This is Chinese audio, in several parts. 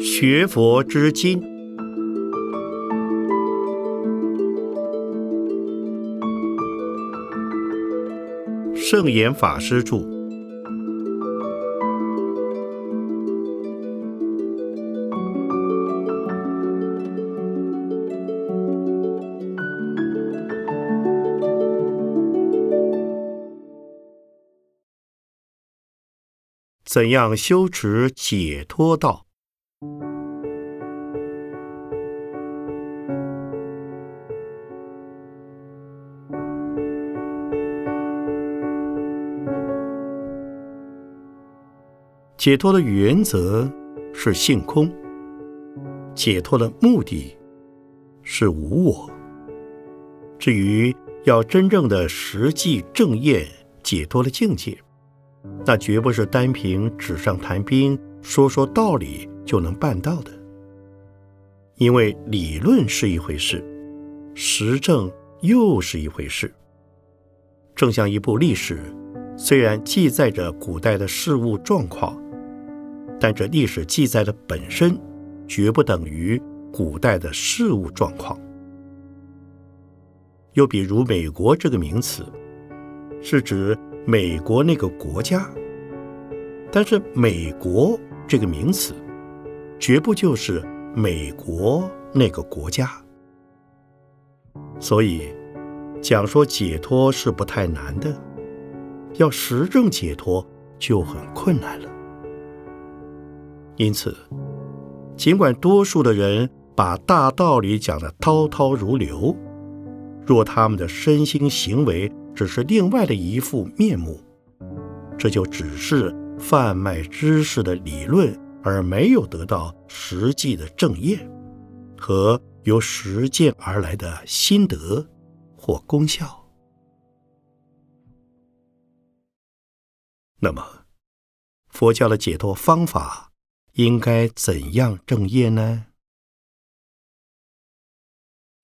学佛之经，圣严法师著。怎样修持解脱道？解脱的原则是性空，解脱的目的是无我。至于要真正的实际正验解脱的境界，那绝不是单凭纸上谈兵、说说道理就能办到的。因为理论是一回事，实证又是一回事。正像一部历史，虽然记载着古代的事物状况，但这历史记载的本身，绝不等于古代的事物状况。又比如“美国”这个名词，是指。美国那个国家，但是“美国”这个名词，绝不就是美国那个国家。所以，讲说解脱是不太难的，要实证解脱就很困难了。因此，尽管多数的人把大道理讲得滔滔如流，若他们的身心行为，只是另外的一副面目，这就只是贩卖知识的理论，而没有得到实际的正业和由实践而来的心得或功效。那么，佛教的解脱方法应该怎样正业呢？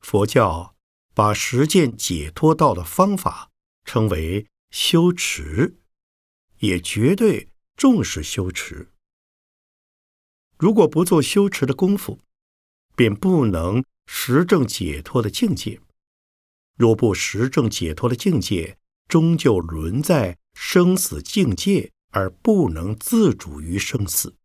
佛教把实践解脱道的方法。称为修持，也绝对重视修持。如果不做修持的功夫，便不能实证解脱的境界。若不实证解脱的境界，终究沦在生死境界，而不能自主于生死。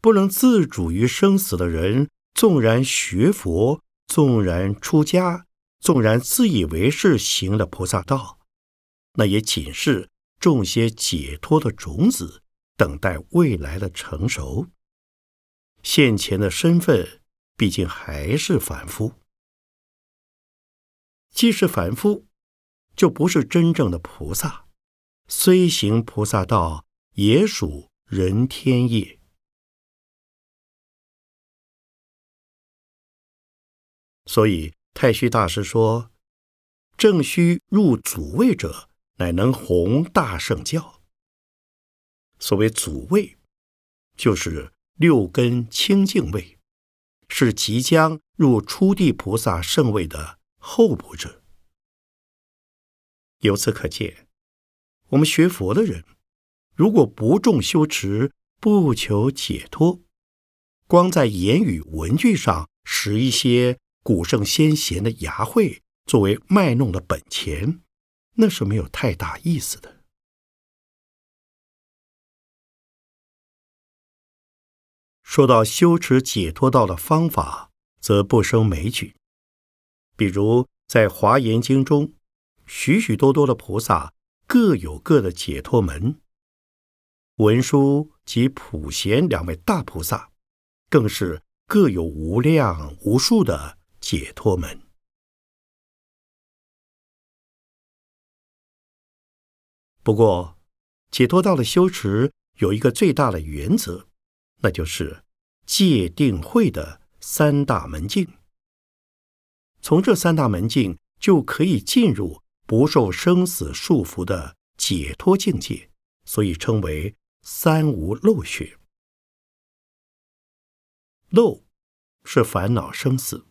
不能自主于生死的人，纵然学佛，纵然出家。纵然自以为是行了菩萨道，那也仅是种些解脱的种子，等待未来的成熟。现前的身份毕竟还是凡夫，既是凡夫，就不是真正的菩萨。虽行菩萨道，也属人天业。所以。太虚大师说：“正须入祖位者，乃能弘大圣教。所谓祖位，就是六根清净位，是即将入初地菩萨圣位的候补者。由此可见，我们学佛的人，如果不重修持，不求解脱，光在言语文句上使一些。”古圣先贤的牙慧作为卖弄的本钱，那是没有太大意思的。说到修持解脱道的方法，则不胜枚举。比如在《华严经》中，许许多多的菩萨各有各的解脱门。文殊及普贤两位大菩萨，更是各有无量无数的。解脱门。不过，解脱道的修持有一个最大的原则，那就是戒定慧的三大门径。从这三大门径就可以进入不受生死束缚的解脱境界，所以称为三无漏学。漏是烦恼生死。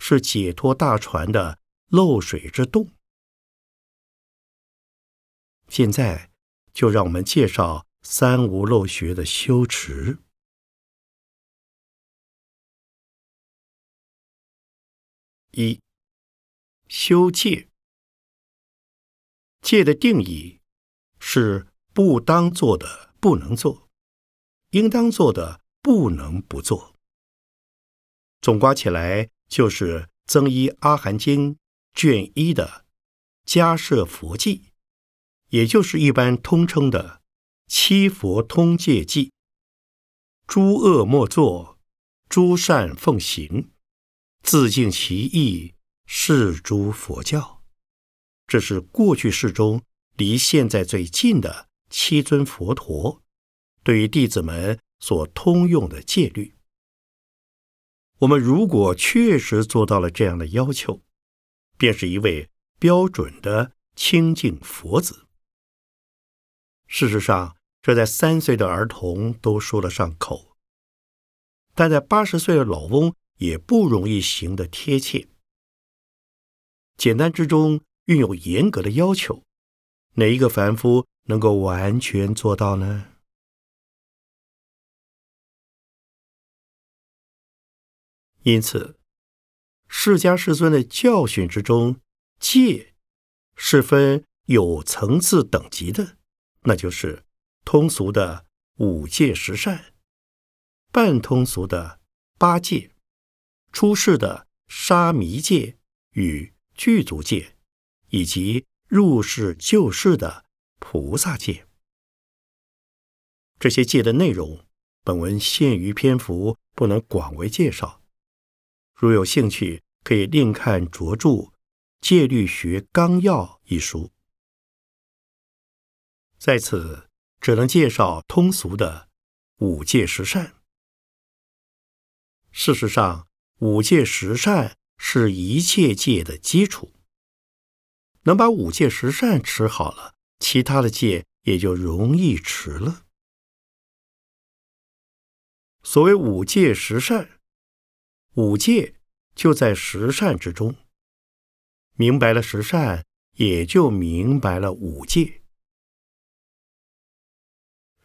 是解脱大船的漏水之洞。现在就让我们介绍三无漏学的修持。一、修戒。戒的定义是不当做的不能做，应当做的不能不做。总括起来，就是《增一阿含经》卷一的迦摄佛记，也就是一般通称的七佛通戒记。诸恶莫作，诸善奉行，自净其意，是诸佛教。这是过去世中离现在最近的七尊佛陀对于弟子们所通用的戒律。我们如果确实做到了这样的要求，便是一位标准的清净佛子。事实上，这在三岁的儿童都说得上口，但在八十岁的老翁也不容易行得贴切。简单之中蕴有严格的要求，哪一个凡夫能够完全做到呢？因此，释迦世尊的教训之中，戒是分有层次等级的，那就是通俗的五戒十善，半通俗的八戒，出世的沙弥戒与具足戒，以及入世救世的菩萨戒。这些戒的内容，本文限于篇幅，不能广为介绍。如有兴趣，可以另看拙著《戒律学纲要》一书。在此，只能介绍通俗的五戒十善。事实上，五戒十善是一切戒的基础。能把五戒十善持好了，其他的戒也就容易持了。所谓五戒十善。五戒就在十善之中，明白了十善，也就明白了五戒。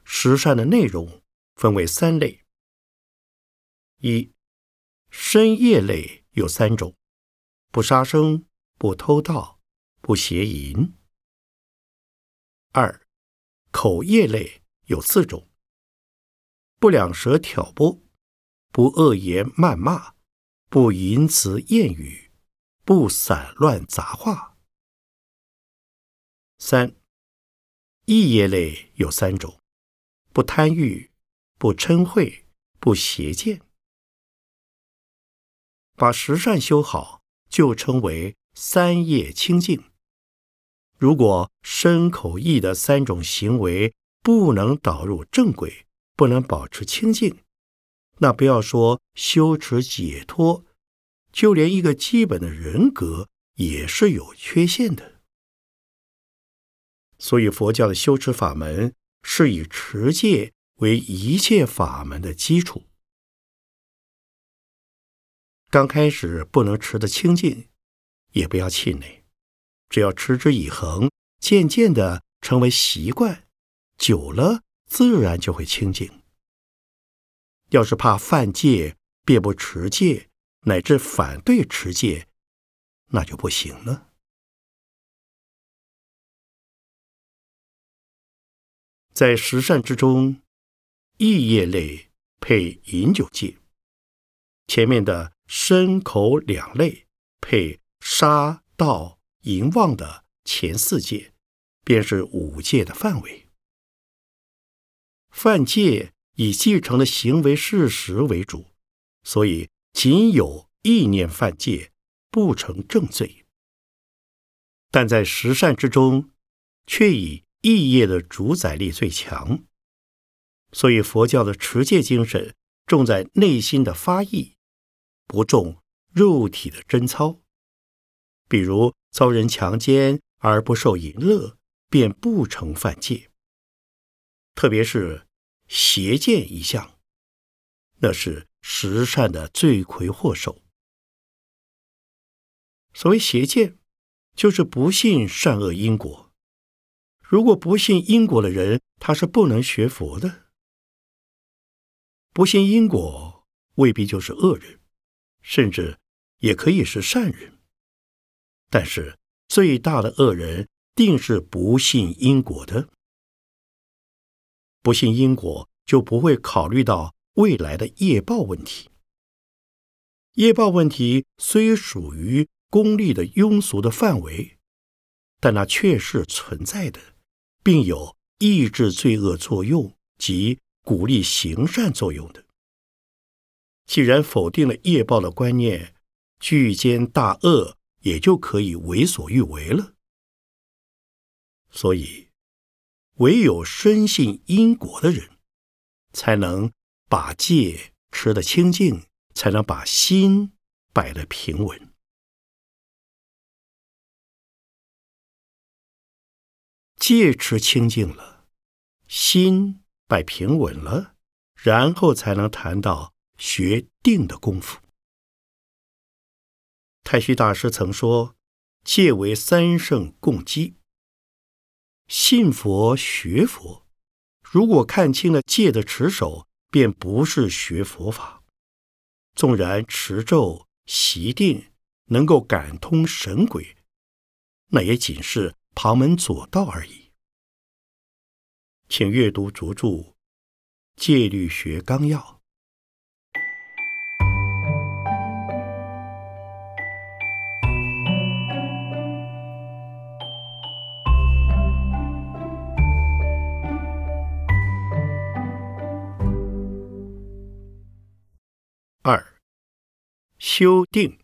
十善的内容分为三类：一、深业类有三种，不杀生、不偷盗、不邪淫；二、口业类有四种，不两舌挑拨、不恶言谩骂。不淫词艳语，不散乱杂话。三意业类有三种：不贪欲，不嗔恚，不邪见。把十善修好，就称为三业清净。如果身口意的三种行为不能导入正轨，不能保持清净。那不要说修持解脱，就连一个基本的人格也是有缺陷的。所以佛教的修持法门是以持戒为一切法门的基础。刚开始不能持得清净，也不要气馁，只要持之以恒，渐渐的成为习惯，久了自然就会清净。要是怕犯戒，便不持戒，乃至反对持戒，那就不行了。在十善之中，意业类配饮酒戒；前面的身口两类配杀盗淫妄的前四戒，便是五戒的范围。犯戒。以继承的行为事实为主，所以仅有意念犯戒不成正罪。但在十善之中，却以意业的主宰力最强，所以佛教的持戒精神重在内心的发意，不重肉体的贞操。比如遭人强奸而不受淫乐，便不成犯戒。特别是。邪见一项，那是十善的罪魁祸首。所谓邪见，就是不信善恶因果。如果不信因果的人，他是不能学佛的。不信因果未必就是恶人，甚至也可以是善人。但是最大的恶人定是不信因果的。不信因果，就不会考虑到未来的业报问题。业报问题虽属于功利的庸俗的范围，但那却是存在的，并有抑制罪恶作用及鼓励行善作用的。既然否定了业报的观念，巨奸大恶也就可以为所欲为了。所以，唯有深信因果的人，才能把戒持得清净。才能把心摆得平稳。戒持清净了，心摆平稳了，然后才能谈到学定的功夫。太虚大师曾说：“戒为三圣共基。”信佛学佛，如果看清了戒的持守，便不是学佛法。纵然持咒习定能够感通神鬼，那也仅是旁门左道而已。请阅读着著《戒律学纲要》。二，修定，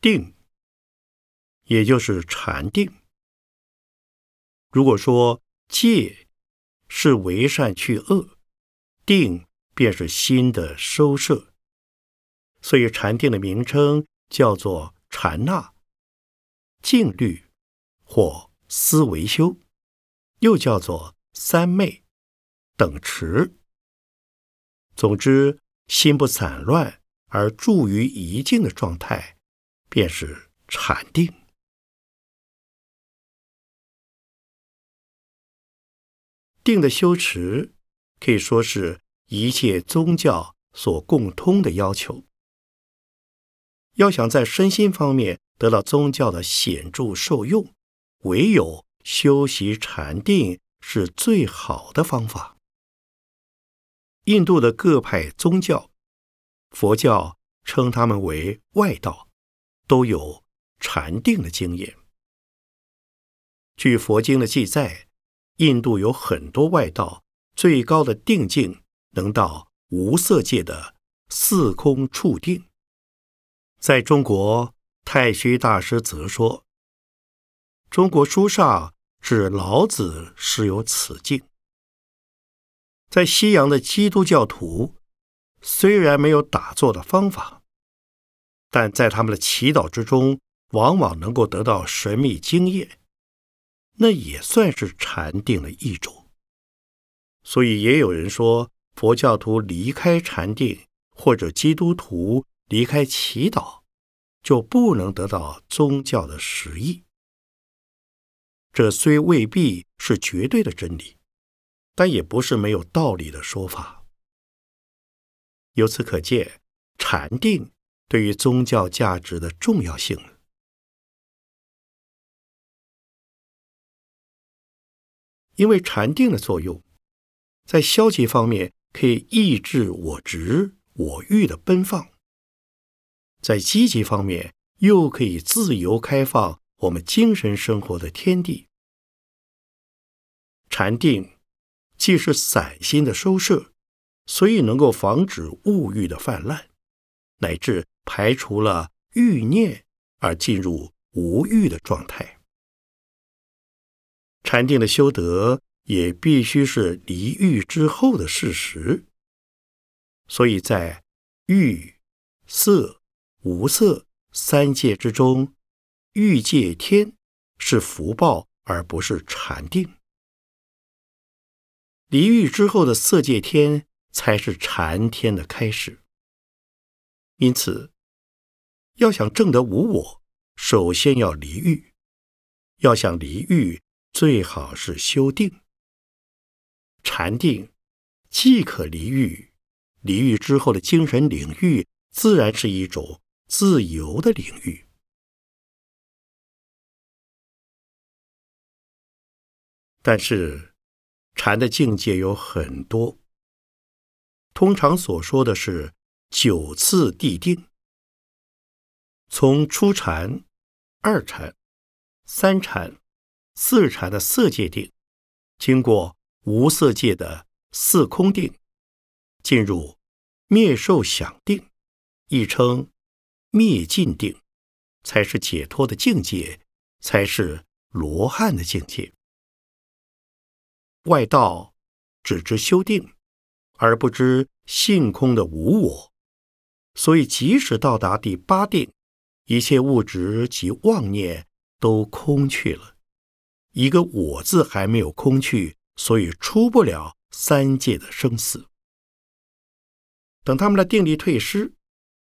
定，也就是禅定。如果说戒是为善去恶，定便是心的收摄，所以禅定的名称叫做禅那、静虑或思维修，又叫做三昧、等持。总之，心不散乱而住于一静的状态，便是禅定。定的修持可以说是一切宗教所共通的要求。要想在身心方面得到宗教的显著受用，唯有修习禅定是最好的方法。印度的各派宗教，佛教称他们为外道，都有禅定的经验。据佛经的记载，印度有很多外道，最高的定境能到无色界的四空处定。在中国，太虚大师则说，中国书上指老子时有此境。在西洋的基督教徒，虽然没有打坐的方法，但在他们的祈祷之中，往往能够得到神秘经验，那也算是禅定的一种。所以也有人说，佛教徒离开禅定，或者基督徒离开祈祷，就不能得到宗教的实意。这虽未必是绝对的真理。但也不是没有道理的说法。由此可见，禅定对于宗教价值的重要性。因为禅定的作用，在消极方面可以抑制我执、我欲的奔放；在积极方面，又可以自由开放我们精神生活的天地。禅定。既是散心的收摄，所以能够防止物欲的泛滥，乃至排除了欲念而进入无欲的状态。禅定的修德也必须是离欲之后的事实，所以在欲、色、无色三界之中，欲界天是福报，而不是禅定。离欲之后的色界天才是禅天的开始。因此，要想证得无我，首先要离欲。要想离欲，最好是修定。禅定既可离欲，离欲之后的精神领域，自然是一种自由的领域。但是，禅的境界有很多。通常所说的是九次地定，从初禅、二禅、三禅、四禅的色界定，经过无色界的四空定，进入灭受想定，亦称灭尽定，才是解脱的境界，才是罗汉的境界。外道只知修定，而不知性空的无我，所以即使到达第八定，一切物质及妄念都空去了，一个我字还没有空去，所以出不了三界的生死。等他们的定力退失，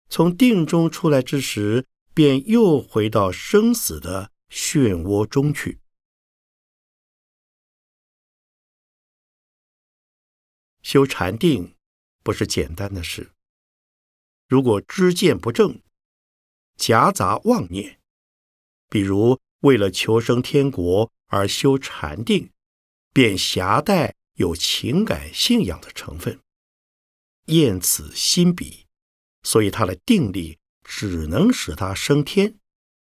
从定中出来之时，便又回到生死的漩涡中去。修禅定不是简单的事。如果知见不正，夹杂妄念，比如为了求生天国而修禅定，便携带有情感信仰的成分，厌此心彼，所以他的定力只能使他升天，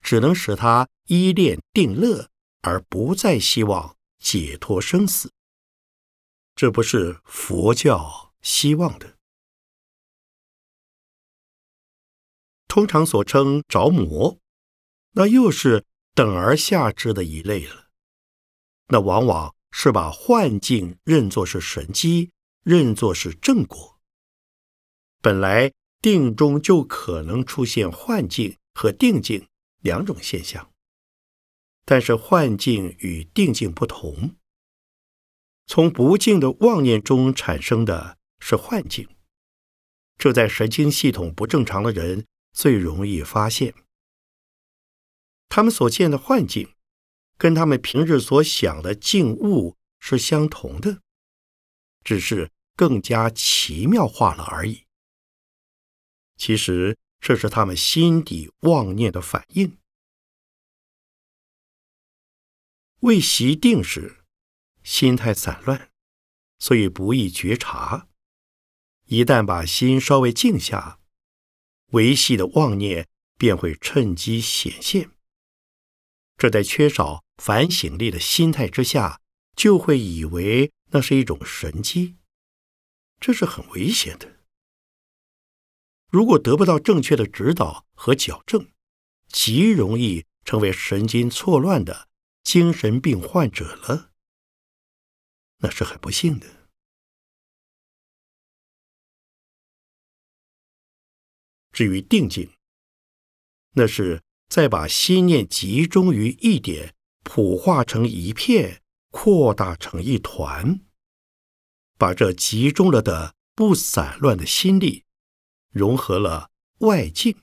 只能使他依恋定乐，而不再希望解脱生死。这不是佛教希望的。通常所称着魔，那又是等而下之的一类了。那往往是把幻境认作是神机，认作是正果。本来定中就可能出现幻境和定境两种现象，但是幻境与定境不同。从不净的妄念中产生的是幻境，这在神经系统不正常的人最容易发现。他们所见的幻境，跟他们平日所想的静物是相同的，只是更加奇妙化了而已。其实这是他们心底妄念的反应。未习定时。心态散乱，所以不易觉察。一旦把心稍微静下，维系的妄念便会趁机显现。这在缺少反省力的心态之下，就会以为那是一种神机，这是很危险的。如果得不到正确的指导和矫正，极容易成为神经错乱的精神病患者了。那是很不幸的。至于定境，那是再把心念集中于一点，普化成一片，扩大成一团，把这集中了的不散乱的心力，融合了外境，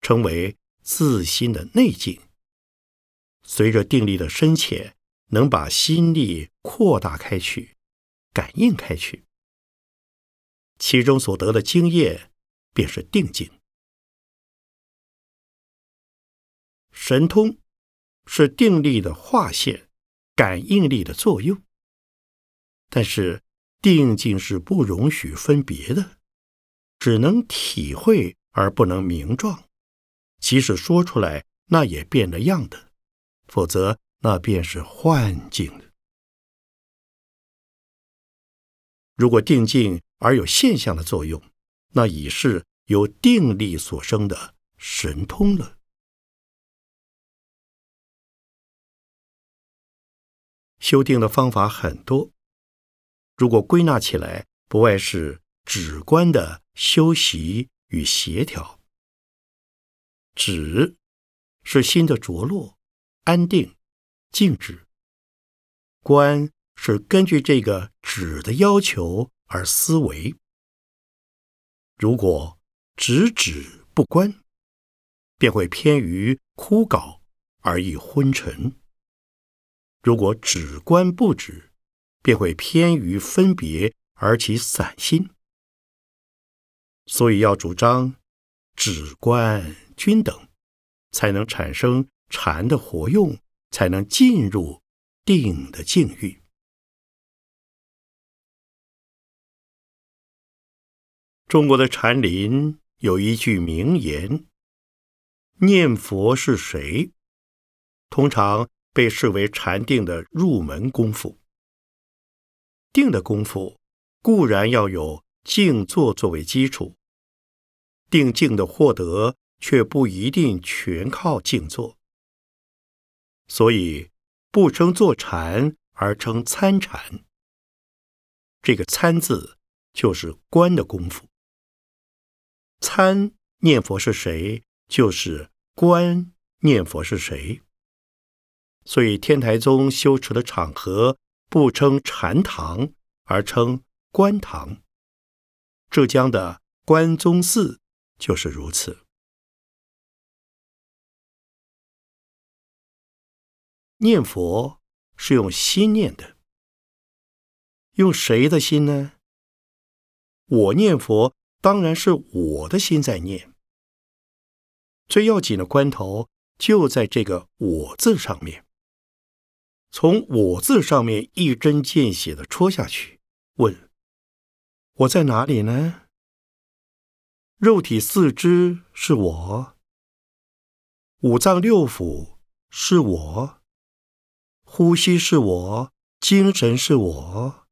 成为自心的内境。随着定力的深浅。能把心力扩大开去，感应开去，其中所得的经验便是定境。神通是定力的划线，感应力的作用。但是定境是不容许分别的，只能体会而不能名状，即使说出来，那也变了样的，否则。那便是幻境了。如果定境而有现象的作用，那已是由定力所生的神通了。修定的方法很多，如果归纳起来，不外是止观的修习与协调。止是心的着落、安定。静止观是根据这个止的要求而思维。如果只止不观，便会偏于枯槁而易昏沉。如果只观不止，便会偏于分别而起散心。所以要主张止观均等，才能产生禅的活用，才能进入定的境遇。中国的禅林有一句名言：“念佛是谁？”通常。被视为禅定的入门功夫。定的功夫固然要有静坐作为基础，定静的获得却不一定全靠静坐。所以不称坐禅，而称参禅。这个“参”字就是观的功夫。参念佛是谁，就是观念佛是谁。所以，天台宗修持的场合不称禅堂，而称观堂。浙江的关宗寺就是如此。念佛是用心念的，用谁的心呢？我念佛，当然是我的心在念。最要紧的关头就在这个“我”字上面。从我字上面一针见血的戳下去，问：我在哪里呢？肉体四肢是我，五脏六腑是我，呼吸是我，精神是我。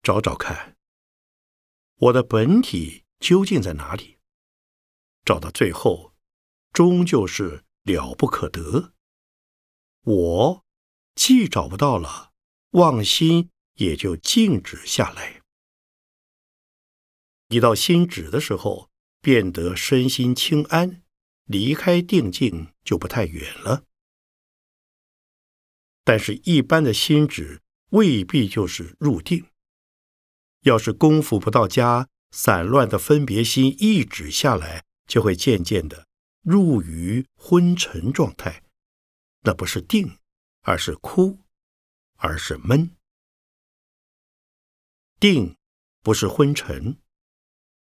找找看，我的本体究竟在哪里？找到最后，终究是了不可得。我既找不到了，妄心也就静止下来。一到心止的时候，便得身心清安，离开定境就不太远了。但是，一般的心止未必就是入定。要是功夫不到家，散乱的分别心一止下来，就会渐渐的入于昏沉状态。那不是定，而是哭，而是闷。定不是昏沉，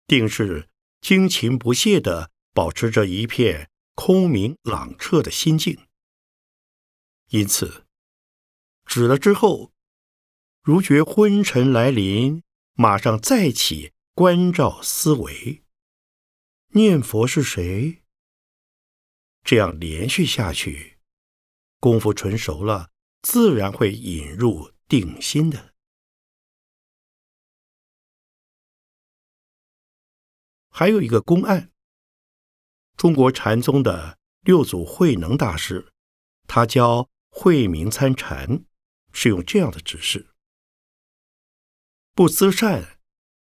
定是精勤不懈的保持着一片空明朗澈的心境。因此，止了之后，如觉昏沉来临，马上再起关照思维，念佛是谁？这样连续下去。功夫纯熟了，自然会引入定心的。还有一个公案，中国禅宗的六祖慧能大师，他教慧明参禅，是用这样的指示：不思善，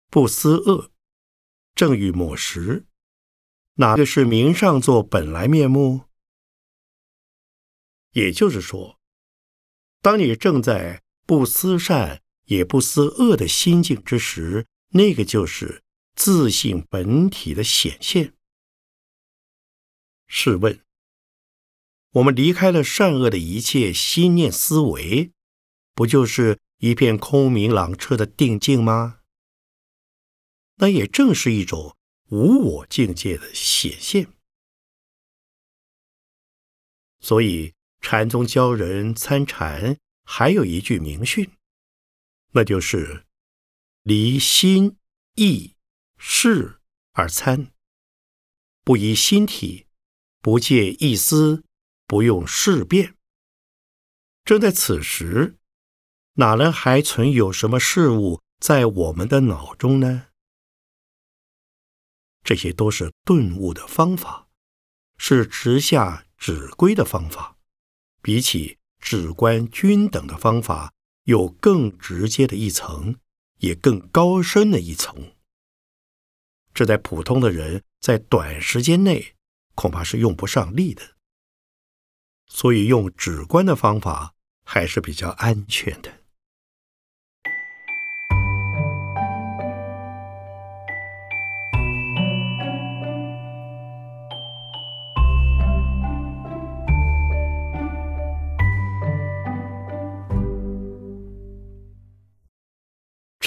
不思恶，正欲抹时，哪个是明上座本来面目？也就是说，当你正在不思善也不思恶的心境之时，那个就是自信本体的显现。试问，我们离开了善恶的一切心念思维，不就是一片空明朗澈的定境吗？那也正是一种无我境界的显现。所以。禅宗教人参禅，还有一句名训，那就是“离心意事而参，不依心体，不借意思，不用事变。”正在此时，哪能还存有什么事物在我们的脑中呢？这些都是顿悟的方法，是直下指归的方法。比起指观均等的方法，有更直接的一层，也更高深的一层。这在普通的人在短时间内恐怕是用不上力的，所以用指观的方法还是比较安全的。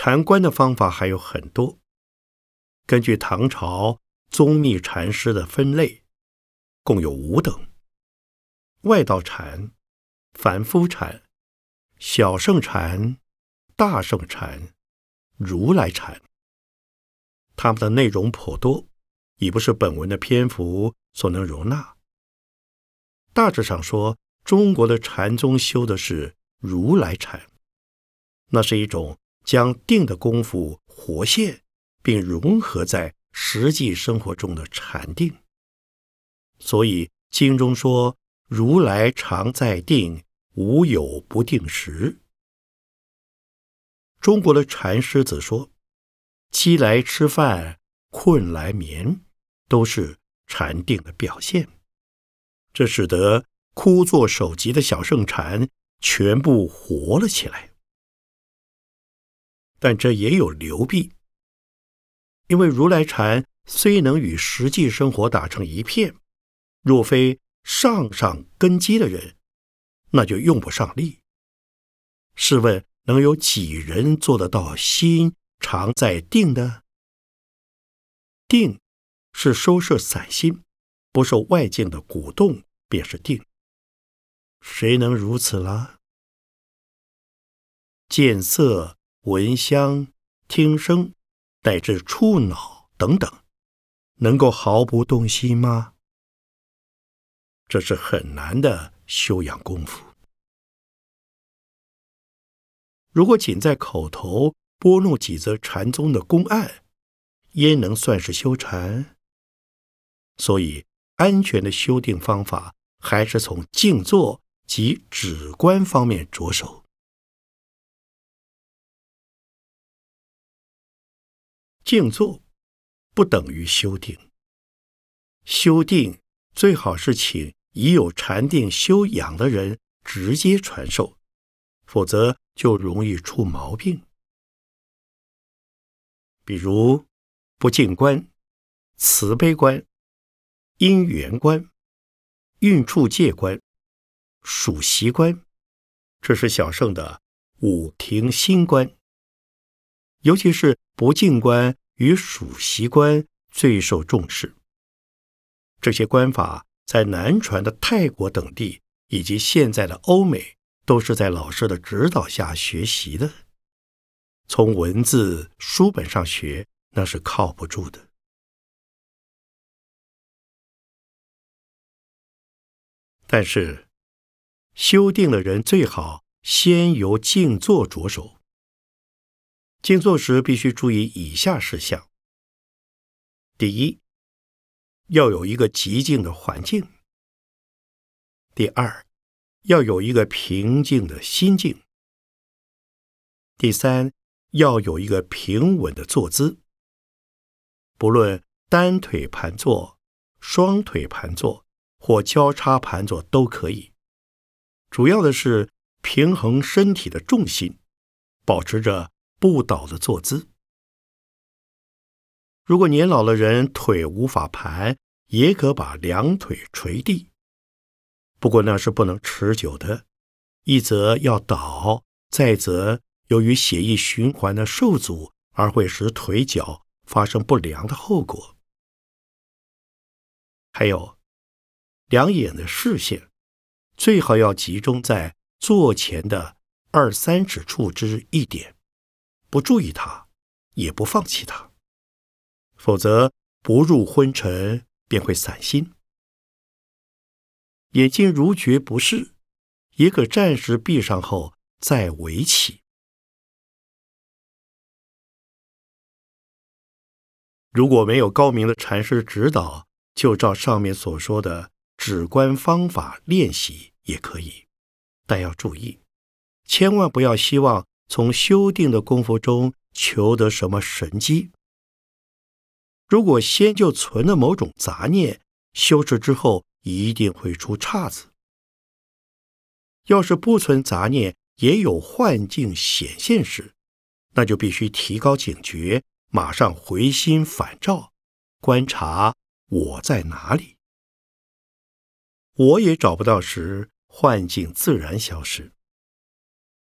禅观的方法还有很多。根据唐朝宗密禅师的分类，共有五等：外道禅、凡夫禅、小圣禅、大圣禅、如来禅。他们的内容颇多，已不是本文的篇幅所能容纳。大致上说，中国的禅宗修的是如来禅，那是一种将定的功夫活现并融合在实际生活中的禅定。所以经中说：“如来常在定，无有不定时。”中国的禅师则说：“饥来吃饭，困来眠，都是禅定的表现。”这使得枯坐守寂的小圣禅全部活了起来。但这也有流弊，因为如来禅虽能与实际生活打成一片，若非上上根基的人，那就用不上力。试问，能有几人做得到心常在定的？定是收摄散心。不受外境的鼓动，便是定。谁能如此了？见色、闻香、听声，乃至触脑等等，能够毫不动心吗？这是很难的修养功夫。如果仅在口头拨弄几则禅宗的公案，焉能算是修禅？所以。安全的修订方法还是从静坐及止观方面着手。静坐不等于修定，修定最好是请已有禅定修养的人直接传授，否则就容易出毛病。比如不净观、慈悲观。因缘观、运处界观、属习观，这是小圣的五庭心观。尤其是不净观与属习官最受重视。这些官法在南传的泰国等地，以及现在的欧美，都是在老师的指导下学习的。从文字书本上学，那是靠不住的。但是，修定的人最好先由静坐着手。静坐时必须注意以下事项：第一，要有一个极静的环境；第二，要有一个平静的心境；第三，要有一个平稳的坐姿。不论单腿盘坐、双腿盘坐。或交叉盘坐都可以，主要的是平衡身体的重心，保持着不倒的坐姿。如果年老的人腿无法盘，也可把两腿垂地，不过那是不能持久的，一则要倒，再则由于血液循环的受阻，而会使腿脚发生不良的后果。还有。两眼的视线最好要集中在坐前的二三指处之一点，不注意它，也不放弃它，否则不入昏沉便会散心。眼睛如觉不适，也可暂时闭上后再围起。如果没有高明的禅师指导，就照上面所说的。止观方法练习也可以，但要注意，千万不要希望从修定的功夫中求得什么神机。如果先就存了某种杂念，修持之后一定会出岔子。要是不存杂念，也有幻境显现时，那就必须提高警觉，马上回心反照，观察我在哪里。我也找不到时，幻境自然消失；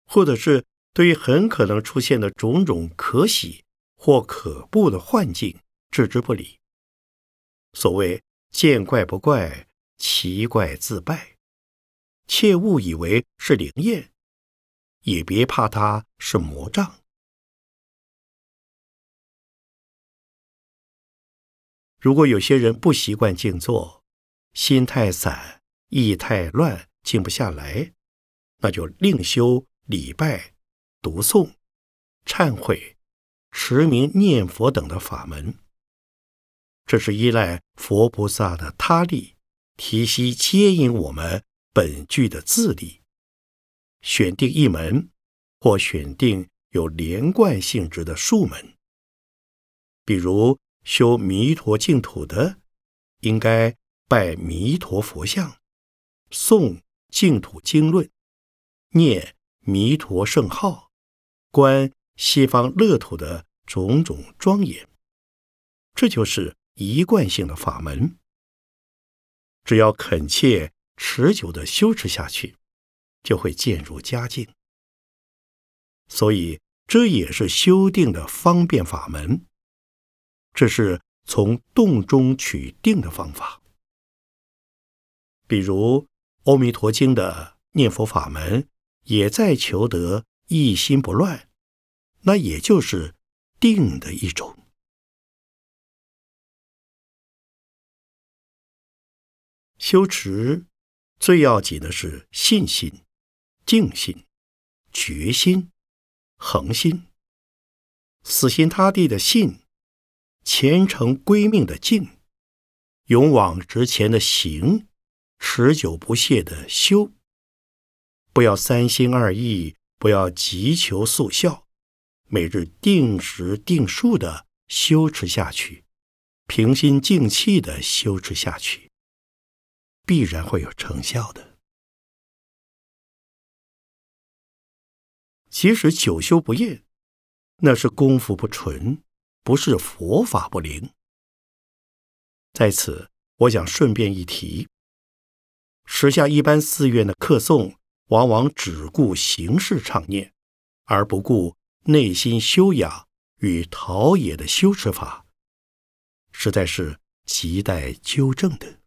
或者是对于很可能出现的种种可喜或可怖的幻境置之不理。所谓见怪不怪，奇怪自败，切勿以为是灵验，也别怕它是魔障。如果有些人不习惯静坐，心太散，意太乱，静不下来，那就另修礼拜。读诵、忏悔、持名念佛等的法门，这是依赖佛菩萨的他力，提息接引我们本具的自力。选定一门，或选定有连贯性质的数门。比如修弥陀净土的，应该拜弥陀佛像，诵净土经论，念弥陀圣号。观西方乐土的种种庄严，这就是一贯性的法门。只要恳切持久的修持下去，就会渐入佳境。所以这也是修定的方便法门。这是从动中取定的方法。比如《阿弥陀经》的念佛法门，也在求得一心不乱。那也就是定的一种。修持最要紧的是信心、静心、决心、恒心、死心塌地的信、虔诚归命的敬、勇往直前的行、持久不懈的修。不要三心二意，不要急求速效。每日定时定数的修持下去，平心静气的修持下去，必然会有成效的。即使久修不厌，那是功夫不纯，不是佛法不灵。在此，我想顺便一提：时下一般寺院的课诵，往往只顾形式唱念，而不顾。内心修养与陶冶的修持法，实在是亟待纠正的。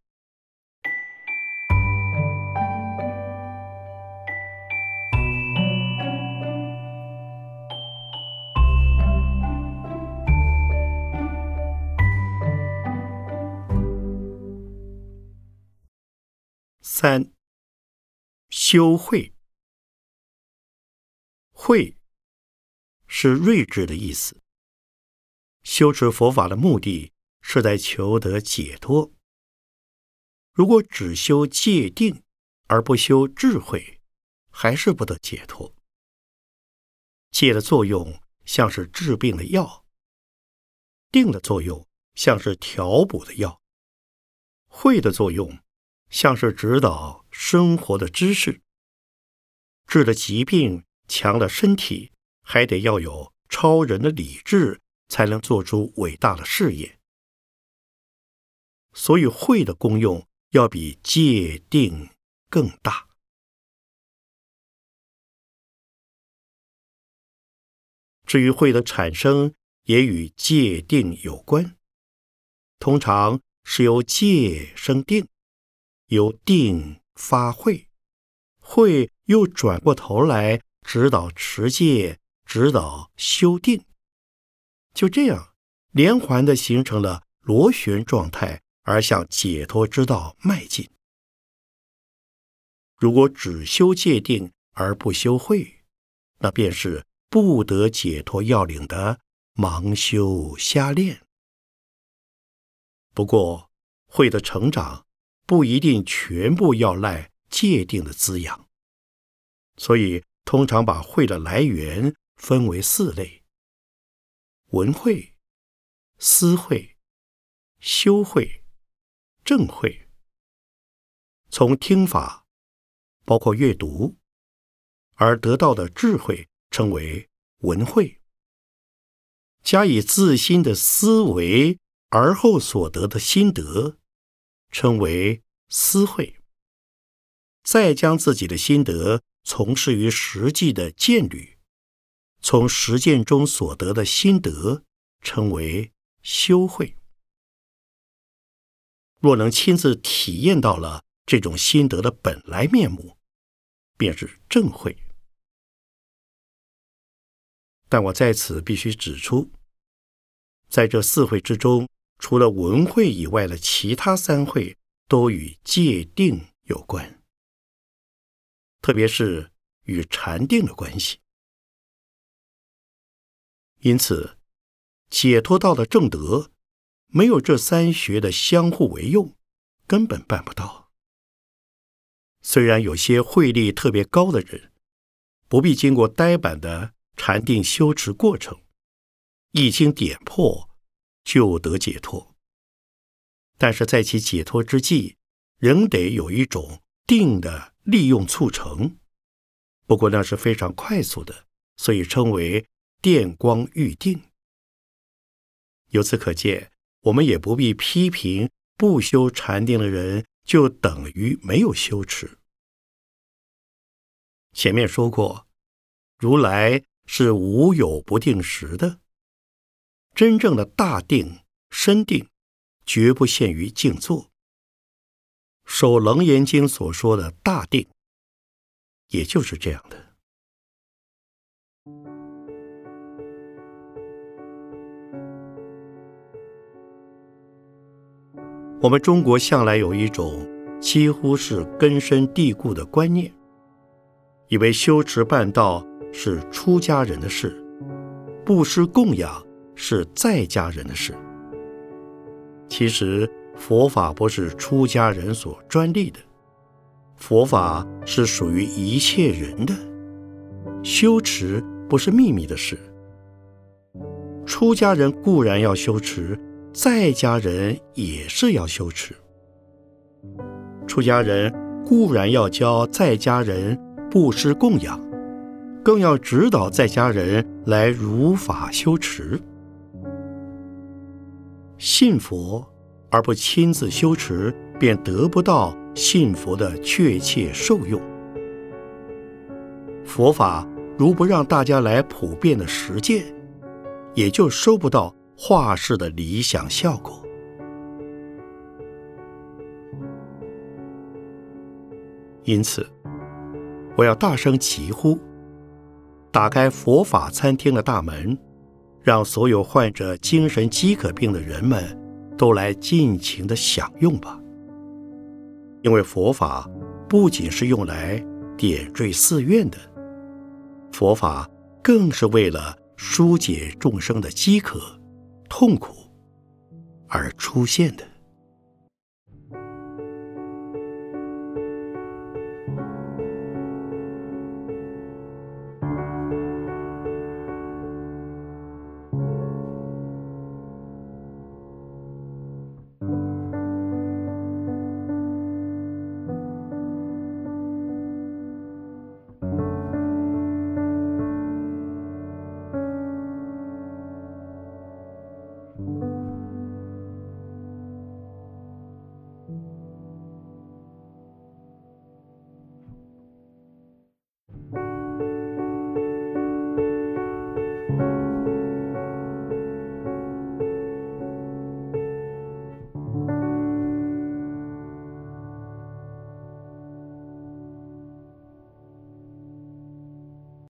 三修慧，慧。是睿智的意思。修持佛法的目的是在求得解脱。如果只修戒定而不修智慧，还是不得解脱。戒的作用像是治病的药，定的作用像是调补的药，慧的作用像是指导生活的知识。治了疾病，强了身体。还得要有超人的理智，才能做出伟大的事业。所以，慧的功用要比戒定更大。至于慧的产生，也与戒定有关。通常是由戒生定，由定发慧，慧又转过头来指导持戒。指导修定，就这样连环的形成了螺旋状态，而向解脱之道迈进。如果只修戒定而不修慧，那便是不得解脱要领的盲修瞎练。不过，慧的成长不一定全部要赖戒定的滋养，所以通常把慧的来源。分为四类：文会、思会、修会、正会。从听法，包括阅读，而得到的智慧，称为文会；加以自心的思维，而后所得的心得，称为思会；再将自己的心得从事于实际的见履。从实践中所得的心得，称为修慧。若能亲自体验到了这种心得的本来面目，便是正慧。但我在此必须指出，在这四会之中，除了文会以外的其他三会，都与戒定有关，特别是与禅定的关系。因此，解脱道的正德，没有这三学的相互为用，根本办不到。虽然有些慧力特别高的人，不必经过呆板的禅定修持过程，一经点破就得解脱，但是在其解脱之际，仍得有一种定的利用促成。不过那是非常快速的，所以称为。电光预定。由此可见，我们也不必批评不修禅定的人就等于没有修持。前面说过，如来是无有不定时的，真正的大定、深定，绝不限于静坐。守楞严经所说的大定，也就是这样的。我们中国向来有一种几乎是根深蒂固的观念，以为修持办道是出家人的事，布施供养是在家人的事。其实佛法不是出家人所专利的，佛法是属于一切人的。修持不是秘密的事，出家人固然要修持。在家人也是要修持，出家人固然要教在家人布施供养，更要指导在家人来如法修持。信佛而不亲自修持，便得不到信佛的确切受用。佛法如不让大家来普遍的实践，也就收不到。画室的理想效果。因此，我要大声疾呼，打开佛法餐厅的大门，让所有患者精神饥渴病的人们都来尽情的享用吧。因为佛法不仅是用来点缀寺院的，佛法更是为了疏解众生的饥渴。痛苦而出现的。